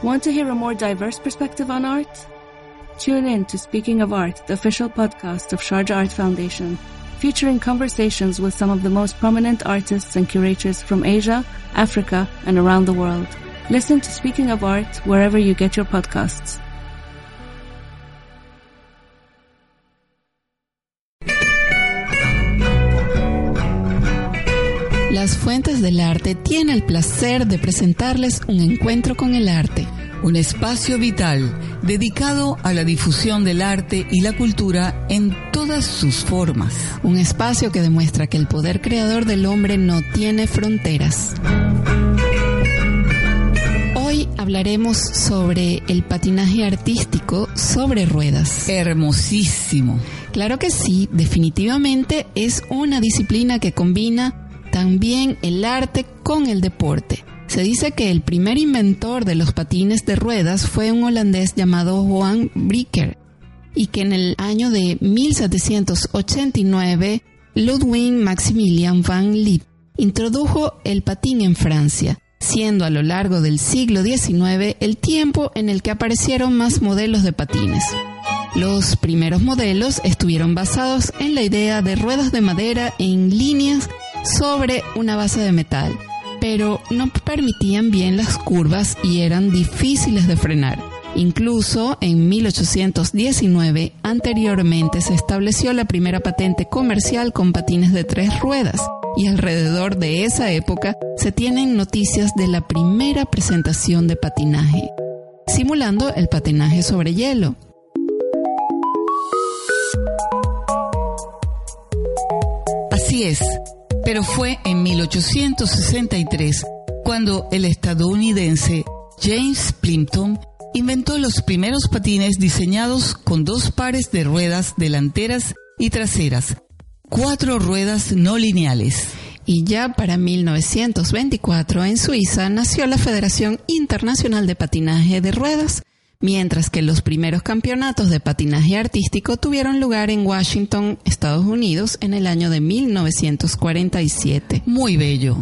Want to hear a more diverse perspective on art? Tune in to Speaking of Art, the official podcast of Sharjah Art Foundation, featuring conversations with some of the most prominent artists and curators from Asia, Africa, and around the world. Listen to Speaking of Art wherever you get your podcasts. Las Fuentes del Arte tiene el placer de presentarles un encuentro con el arte. Un espacio vital dedicado a la difusión del arte y la cultura en todas sus formas. Un espacio que demuestra que el poder creador del hombre no tiene fronteras. Hoy hablaremos sobre el patinaje artístico sobre ruedas. Hermosísimo. Claro que sí, definitivamente es una disciplina que combina también el arte con el deporte. Se dice que el primer inventor de los patines de ruedas fue un holandés llamado Juan Bricker y que en el año de 1789 Ludwig Maximilian van Lith introdujo el patín en Francia, siendo a lo largo del siglo XIX el tiempo en el que aparecieron más modelos de patines. Los primeros modelos estuvieron basados en la idea de ruedas de madera en líneas sobre una base de metal, pero no permitían bien las curvas y eran difíciles de frenar. Incluso en 1819 anteriormente se estableció la primera patente comercial con patines de tres ruedas y alrededor de esa época se tienen noticias de la primera presentación de patinaje, simulando el patinaje sobre hielo. Así es, pero fue en 1863 cuando el estadounidense James Plimpton inventó los primeros patines diseñados con dos pares de ruedas delanteras y traseras, cuatro ruedas no lineales. Y ya para 1924 en Suiza nació la Federación Internacional de Patinaje de Ruedas, mientras que los primeros campeonatos de patinaje artístico tuvieron lugar en Washington, Estados Unidos, en el año de 1947. Muy bello.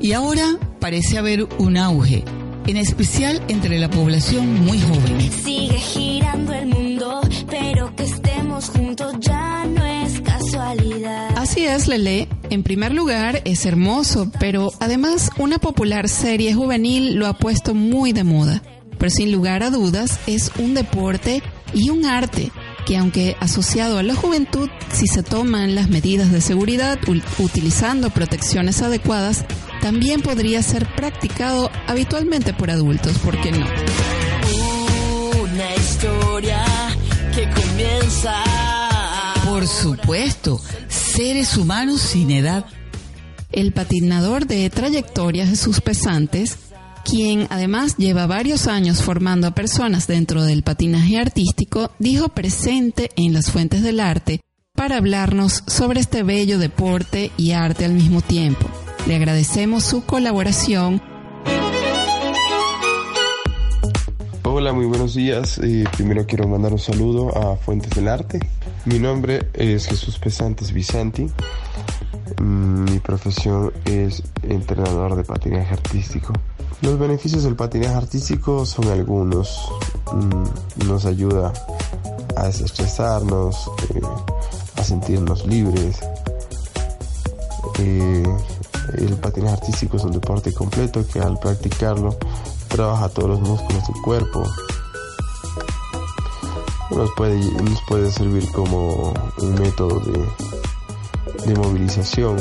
Y ahora parece haber un auge, en especial entre la población muy joven. Sigue girando el mundo, pero que estemos juntos ya no es casualidad. Así es, Lele. En primer lugar, es hermoso, pero además una popular serie juvenil lo ha puesto muy de moda pero sin lugar a dudas es un deporte y un arte que aunque asociado a la juventud, si se toman las medidas de seguridad utilizando protecciones adecuadas, también podría ser practicado habitualmente por adultos, ¿por qué no? Una historia que comienza. Por supuesto, seres humanos sin edad. El patinador de trayectorias Jesús Pesantes quien además lleva varios años formando a personas dentro del patinaje artístico, dijo presente en las fuentes del arte para hablarnos sobre este bello deporte y arte al mismo tiempo. Le agradecemos su colaboración. Hola, muy buenos días. Eh, primero quiero mandar un saludo a Fuentes del Arte. Mi nombre es Jesús Pesantes Visanti. Mm, mi profesión es entrenador de patinaje artístico. Los beneficios del patinaje artístico son algunos. Mm, nos ayuda a desestresarnos, eh, a sentirnos libres. Eh, el patinaje artístico es un deporte completo que al practicarlo trabaja todos los músculos del cuerpo. Nos puede, nos puede servir como un método de, de movilización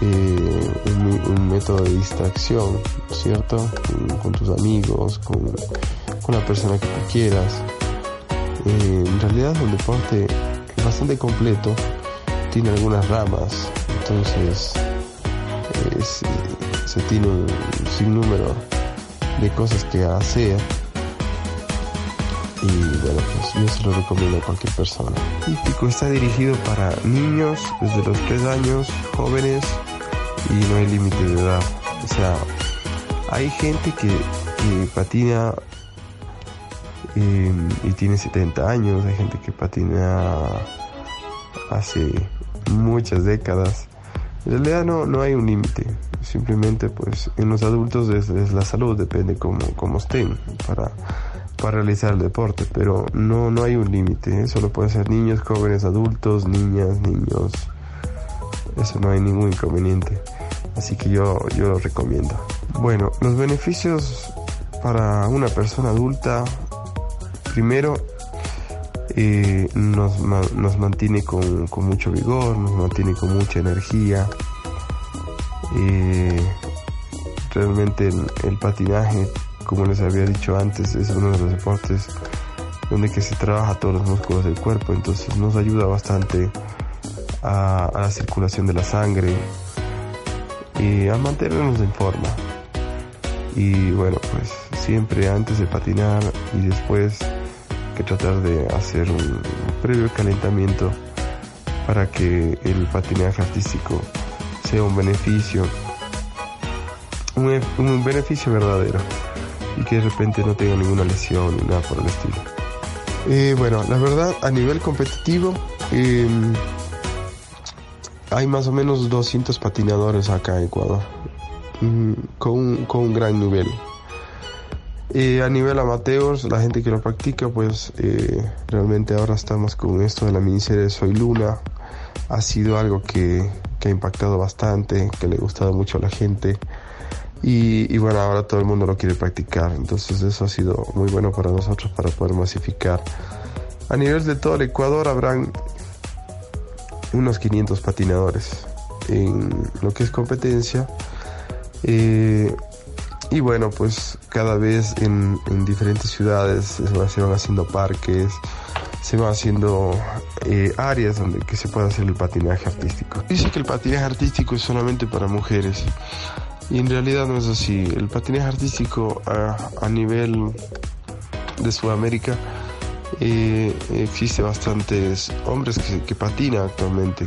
eh, un, método de distracción, ¿cierto? Con, tus amigos, con, la persona que tú quieras. Eh, en realidad es un deporte bastante completo, tiene algunas ramas, entonces se tiene un sinnúmero de cosas que hacer y bueno, pues yo se lo recomiendo a cualquier persona. Hípico está dirigido para niños desde los 3 años, jóvenes y no hay límite de edad. O sea, hay gente que, patina em, y tiene 70 años, hay gente que patina hace muchas décadas, En realidad no, no hay un límite, simplemente pues en los adultos es, la salud, depende cómo, cómo estén para, para realizar el deporte, pero no, no hay un límite, ¿eh? solo puede ser niños, jóvenes, adultos, niñas, niños, eso no hay ningún inconveniente, así que yo, yo lo recomiendo. Bueno, los beneficios para una persona adulta, primero eh, nos, nos, mantiene con, con, mucho vigor, nos mantiene con mucha energía. Eh, realmente el, patinaje, como les había dicho antes, es uno de los deportes donde que se trabaja todos los músculos del cuerpo, entonces nos ayuda bastante a, a la circulación de la sangre y a mantenernos en forma. Y bueno, pues siempre antes de patinar y después que tratar de hacer un previo calentamiento para que el patinaje artístico sea un beneficio, un, beneficio verdadero y que de repente no tenga ninguna lesión ni nada por el estilo. Eh, bueno, la verdad, a nivel competitivo, em, hay más o menos 200 patinadores acá en Ecuador, mm, con, con un gran nivel. Eh, a nivel amateurs, la gente que lo practica, pues eh, realmente ahora estamos con esto de la miniserie Soy Luna. Ha sido algo que, ha impactado bastante, que le ha gustado mucho a la gente. Y, bueno, ahora todo el mundo lo quiere practicar. Entonces eso ha sido muy bueno para nosotros para poder masificar. A nivel de todo el Ecuador habrán unos 500 patinadores en lo que es competencia. Eh, y bueno, pues cada vez en, diferentes ciudades se van haciendo parques, se van haciendo eh, áreas donde que se puede hacer el patinaje artístico. Dice que el patinaje artístico es solamente para mujeres y en realidad no es así. El patinaje artístico a, nivel de Sudamérica eh, existe bastantes hombres que, que patinan actualmente.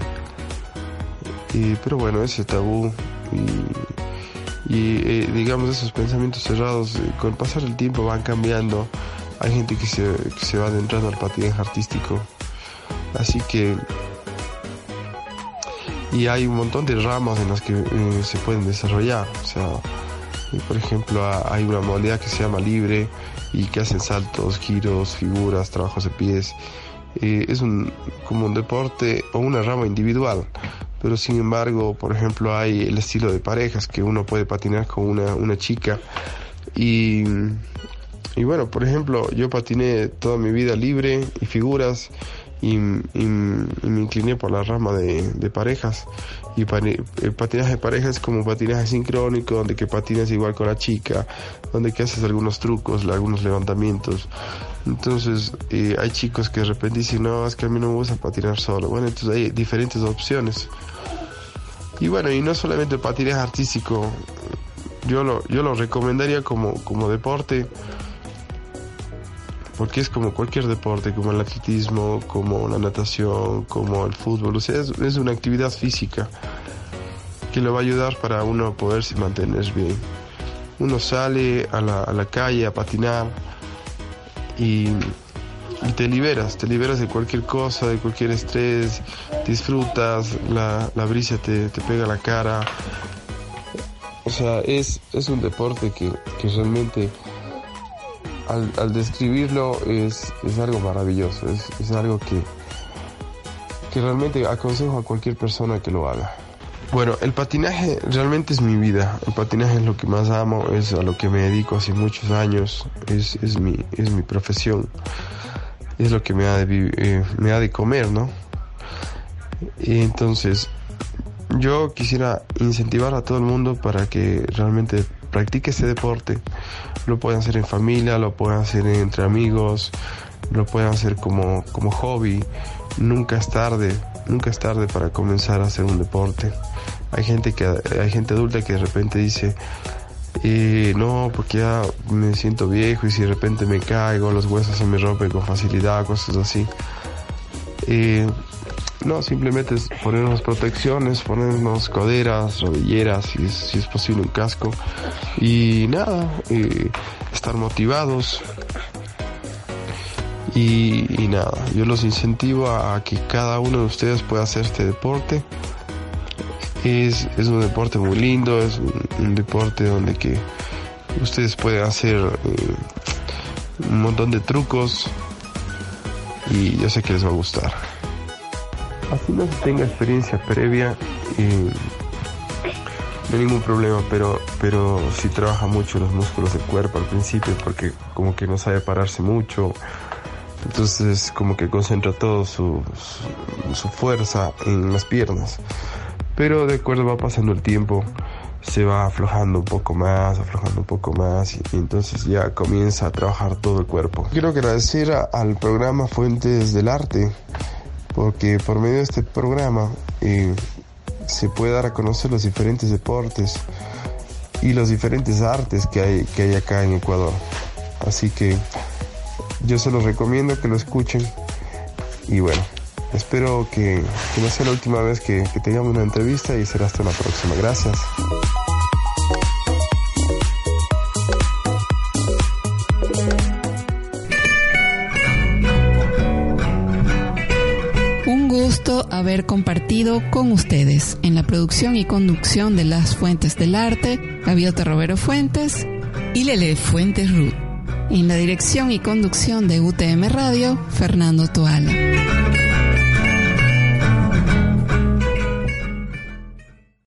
pero bueno, ese tabú y eh, digamos esos pensamientos cerrados eh, con pasar del tiempo van cambiando hay gente que se, que se va adentrando al patinaje artístico así que y hay un montón de ramas en las que eh, se pueden desarrollar. O sea por ejemplo hay una modalidad que se llama libre y que hacen saltos giros figuras trabajos de pies. Es un como un deporte o una rama individual. Pero sin embargo, por ejemplo, hay el estilo de parejas que uno puede patinar con una, una chica. Y, y bueno, por ejemplo, yo patiné toda mi vida libre y figuras y, me incliné por la rama de, parejas. Y el patinaje de parejas es como patinaje sincrónico donde que patinas igual con la chica donde que haces algunos trucos algunos levantamientos. Entonces eh, hay chicos que de repente dicen no es que a mí no me gusta patinar solo bueno entonces hay diferentes opciones. Y bueno, y no solamente el patinaje artístico, yo lo, yo lo recomendaría como, como deporte, porque es como cualquier deporte, como el atletismo, como la natación, como el fútbol, o sea, es, una actividad física que le va a ayudar para uno poderse mantener bien. Uno sale a la, a la calle a patinar y te liberas, te liberas de cualquier cosa, de cualquier estrés, disfrutas, la, la brisa te, te, pega la cara. O sea, es, es un deporte que, que realmente al, describirlo es, es algo maravilloso, es, es algo que, que realmente aconsejo a cualquier persona que lo haga. Bueno, el patinaje realmente es mi vida. El patinaje es lo que más amo, es a lo que me dedico hace muchos años, es, es, mi, es mi profesión es lo que me ha de, eh, me ha de comer, ¿no? Y entonces, yo quisiera incentivar a todo el mundo para que realmente practique ese deporte. Lo puedan hacer en familia, lo puedan hacer entre amigos, lo puedan hacer como, como hobby. Nunca es tarde, nunca es tarde para comenzar a hacer un deporte. Hay gente que hay gente adulta que de repente dice, no, porque ya me siento viejo y si de repente me caigo, los huesos se me rompen con facilidad, cosas así. No, simplemente es ponernos protecciones, ponernos coderas, rodilleras, si es, si es posible un casco. Y nada, estar motivados. Y, y, nada, yo los incentivo a, que cada uno de ustedes pueda hacer este deporte Es, es un deporte muy lindo, es un, deporte donde que ustedes pueden hacer eh, un montón de trucos y yo sé que les va a gustar. Así no tenga experiencia previa, eh, no hay ningún problema, pero, pero sí trabaja mucho los músculos del cuerpo al principio porque como que no sabe pararse mucho, entonces como que concentra todo su, su, fuerza en las piernas. Pero de acuerdo va pasando el tiempo, se va aflojando un poco más, aflojando un poco más y, entonces ya comienza a trabajar todo el cuerpo. Quiero agradecer al programa Fuentes del Arte porque por medio de este programa eh, se puede dar a conocer los diferentes deportes y los diferentes artes que hay, que hay acá en Ecuador. Así que yo se los recomiendo que lo escuchen y bueno, espero que, no sea la última vez que, que tengamos una entrevista y será hasta la próxima. Gracias. Haber compartido con ustedes en la producción y conducción de Las Fuentes del Arte, Gaviota Robero Fuentes y Lele Fuentes Ruth. En la dirección y conducción de UTM Radio, Fernando Toala.